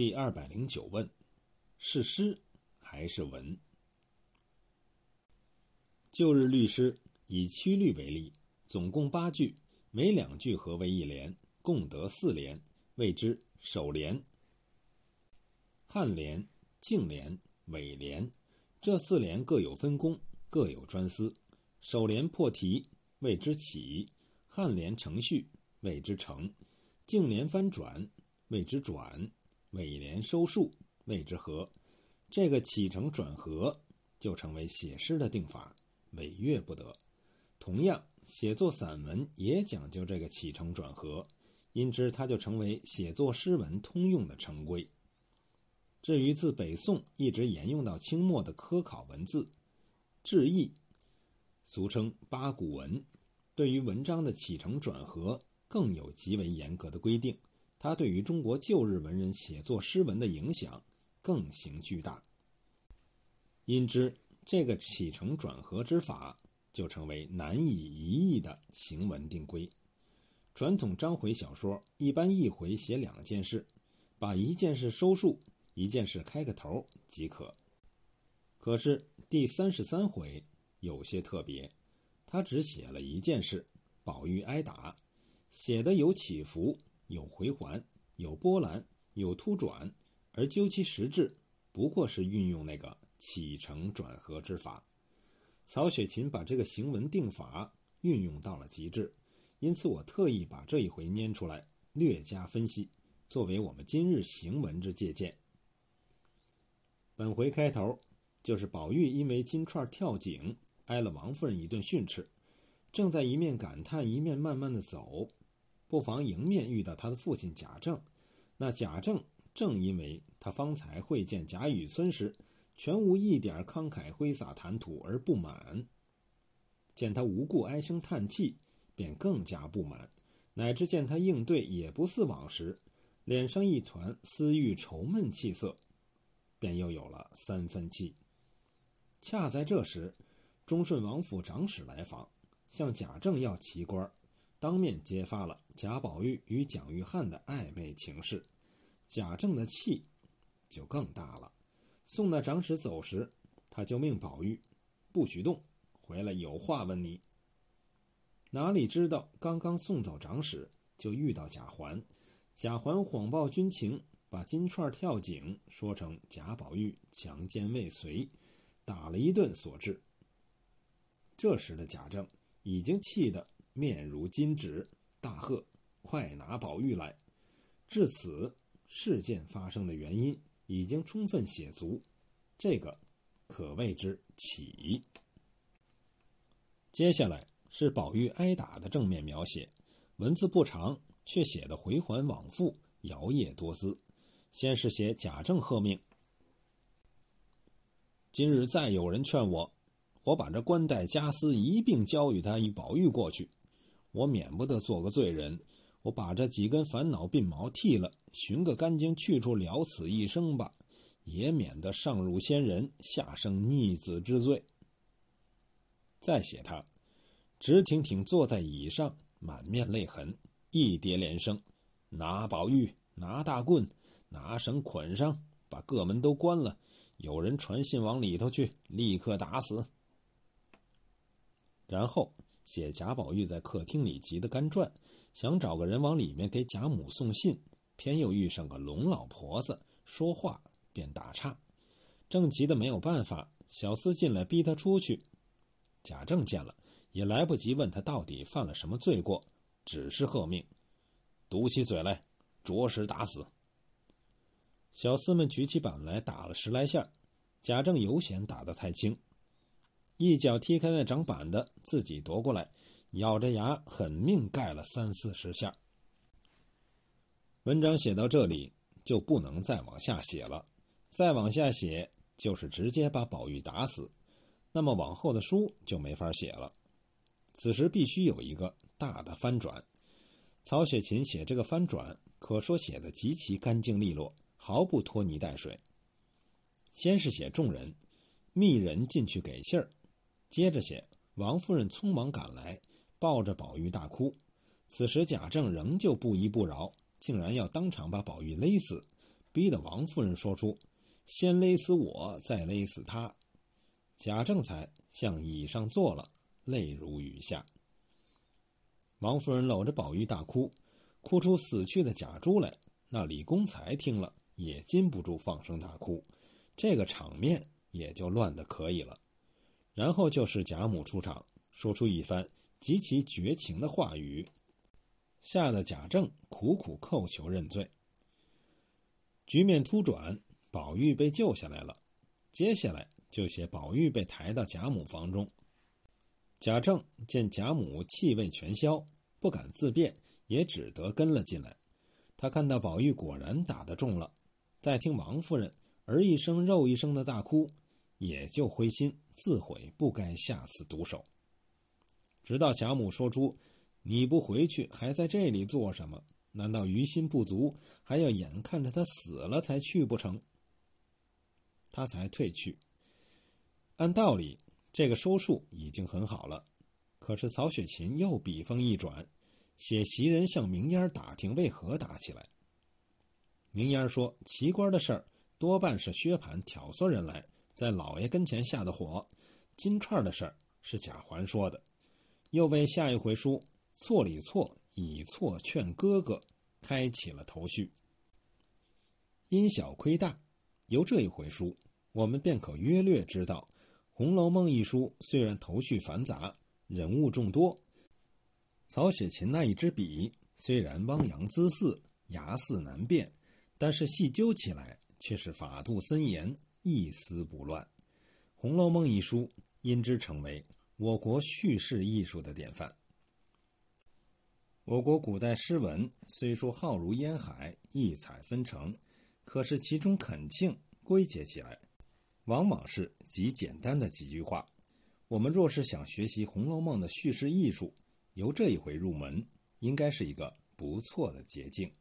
第二百零九问：是诗还是文？旧日律诗以七律为例，总共八句，每两句合为一联，共得四联，谓之首联。颔联、颈联、尾联，这四联各有分工，各有专司。首联破题，谓之起；颔联承续，谓之承；颈联翻转，谓之转。尾联收束，谓之和。这个起承转合，就成为写诗的定法，违越不得。同样，写作散文也讲究这个起承转合，因之它就成为写作诗文通用的成规。至于自北宋一直沿用到清末的科考文字，志异，俗称八股文，对于文章的起承转合更有极为严格的规定。他对于中国旧日文人写作诗文的影响更形巨大，因之这个起承转合之法就成为难以移易的行文定规。传统章回小说一般一回写两件事，把一件事收束，一件事开个头即可。可是第三十三回有些特别，他只写了一件事：宝玉挨打，写的有起伏。有回环，有波澜，有突转，而究其实质，不过是运用那个起承转合之法。曹雪芹把这个行文定法运用到了极致，因此我特意把这一回拈出来，略加分析，作为我们今日行文之借鉴。本回开头就是宝玉因为金钏跳井，挨了王夫人一顿训斥，正在一面感叹，一面慢慢的走。不妨迎面遇到他的父亲贾政，那贾政正因为他方才会见贾雨村时，全无一点慷慨挥洒谈吐而不满，见他无故唉声叹气，便更加不满，乃至见他应对也不似往时，脸上一团私欲愁闷气色，便又有了三分气。恰在这时，忠顺王府长史来访，向贾政要奇官。当面揭发了贾宝玉与蒋玉菡的暧昧情事，贾政的气就更大了。送那长史走时，他就命宝玉不许动，回来有话问你。哪里知道刚刚送走长史，就遇到贾环。贾环谎报军情，把金钏跳井说成贾宝玉强奸未遂，打了一顿所致。这时的贾政已经气得。面如金纸，大喝：“快拿宝玉来！”至此，事件发生的原因已经充分写足，这个可谓之起。接下来是宝玉挨打的正面描写，文字不长，却写的回环往复，摇曳多姿。先是写贾政喝命：“今日再有人劝我，我把这官带家私一并交与他与宝玉过去。”我免不得做个罪人，我把这几根烦恼鬓毛剃了，寻个干净去处了此一生吧，也免得上辱先人，下生逆子之罪。再写他，直挺挺坐在椅上，满面泪痕，一叠连声：“拿宝玉，拿大棍，拿绳捆上，把各门都关了。有人传信往里头去，立刻打死。”然后。写贾宝玉在客厅里急得干转，想找个人往里面给贾母送信，偏又遇上个龙老婆子，说话便打岔，正急得没有办法，小厮进来逼他出去。贾政见了，也来不及问他到底犯了什么罪过，只是喝命：“堵起嘴来，着实打死。”小厮们举起板来打了十来下，贾政有嫌打得太轻。一脚踢开那长板的，自己夺过来，咬着牙狠命盖了三四十下。文章写到这里就不能再往下写了，再往下写就是直接把宝玉打死，那么往后的书就没法写了。此时必须有一个大的翻转。曹雪芹写这个翻转，可说写的极其干净利落，毫不拖泥带水。先是写众人，密人进去给信儿。接着写王夫人匆忙赶来，抱着宝玉大哭。此时贾政仍旧不依不饶，竟然要当场把宝玉勒死，逼得王夫人说出“先勒死我，再勒死他”。贾政才向椅上坐了，泪如雨下。王夫人搂着宝玉大哭，哭出死去的贾珠来。那李公才听了也禁不住放声大哭，这个场面也就乱得可以了。然后就是贾母出场，说出一番极其绝情的话语，吓得贾政苦苦叩求认罪。局面突转，宝玉被救下来了。接下来就写宝玉被抬到贾母房中。贾政见贾母气味全消，不敢自辩，也只得跟了进来。他看到宝玉果然打得重了，再听王夫人儿一声肉一声的大哭，也就灰心，自悔不该下此毒手。直到贾母说出：“你不回去，还在这里做什么？”难道于心不足，还要眼看着他死了才去不成？他才退去。按道理，这个收束已经很好了。可是曹雪芹又笔锋一转，写袭人向明烟打听为何打起来。明烟说：“奇官的事儿多半是薛蟠挑唆人来，在老爷跟前下的火。金钏的事儿是贾环说的。”又为下一回书错里错。以错劝哥哥，开启了头绪。因小亏大，由这一回书，我们便可约略知道，《红楼梦》一书虽然头绪繁杂，人物众多，曹雪芹那一支笔虽然汪洋恣肆，牙似难辨，但是细究起来却是法度森严，一丝不乱。《红楼梦》一书因之成为我国叙事艺术的典范。我国古代诗文虽说浩如烟海、异彩纷呈，可是其中恳庆归结起来，往往是极简单的几句话。我们若是想学习《红楼梦》的叙事艺术，由这一回入门，应该是一个不错的捷径。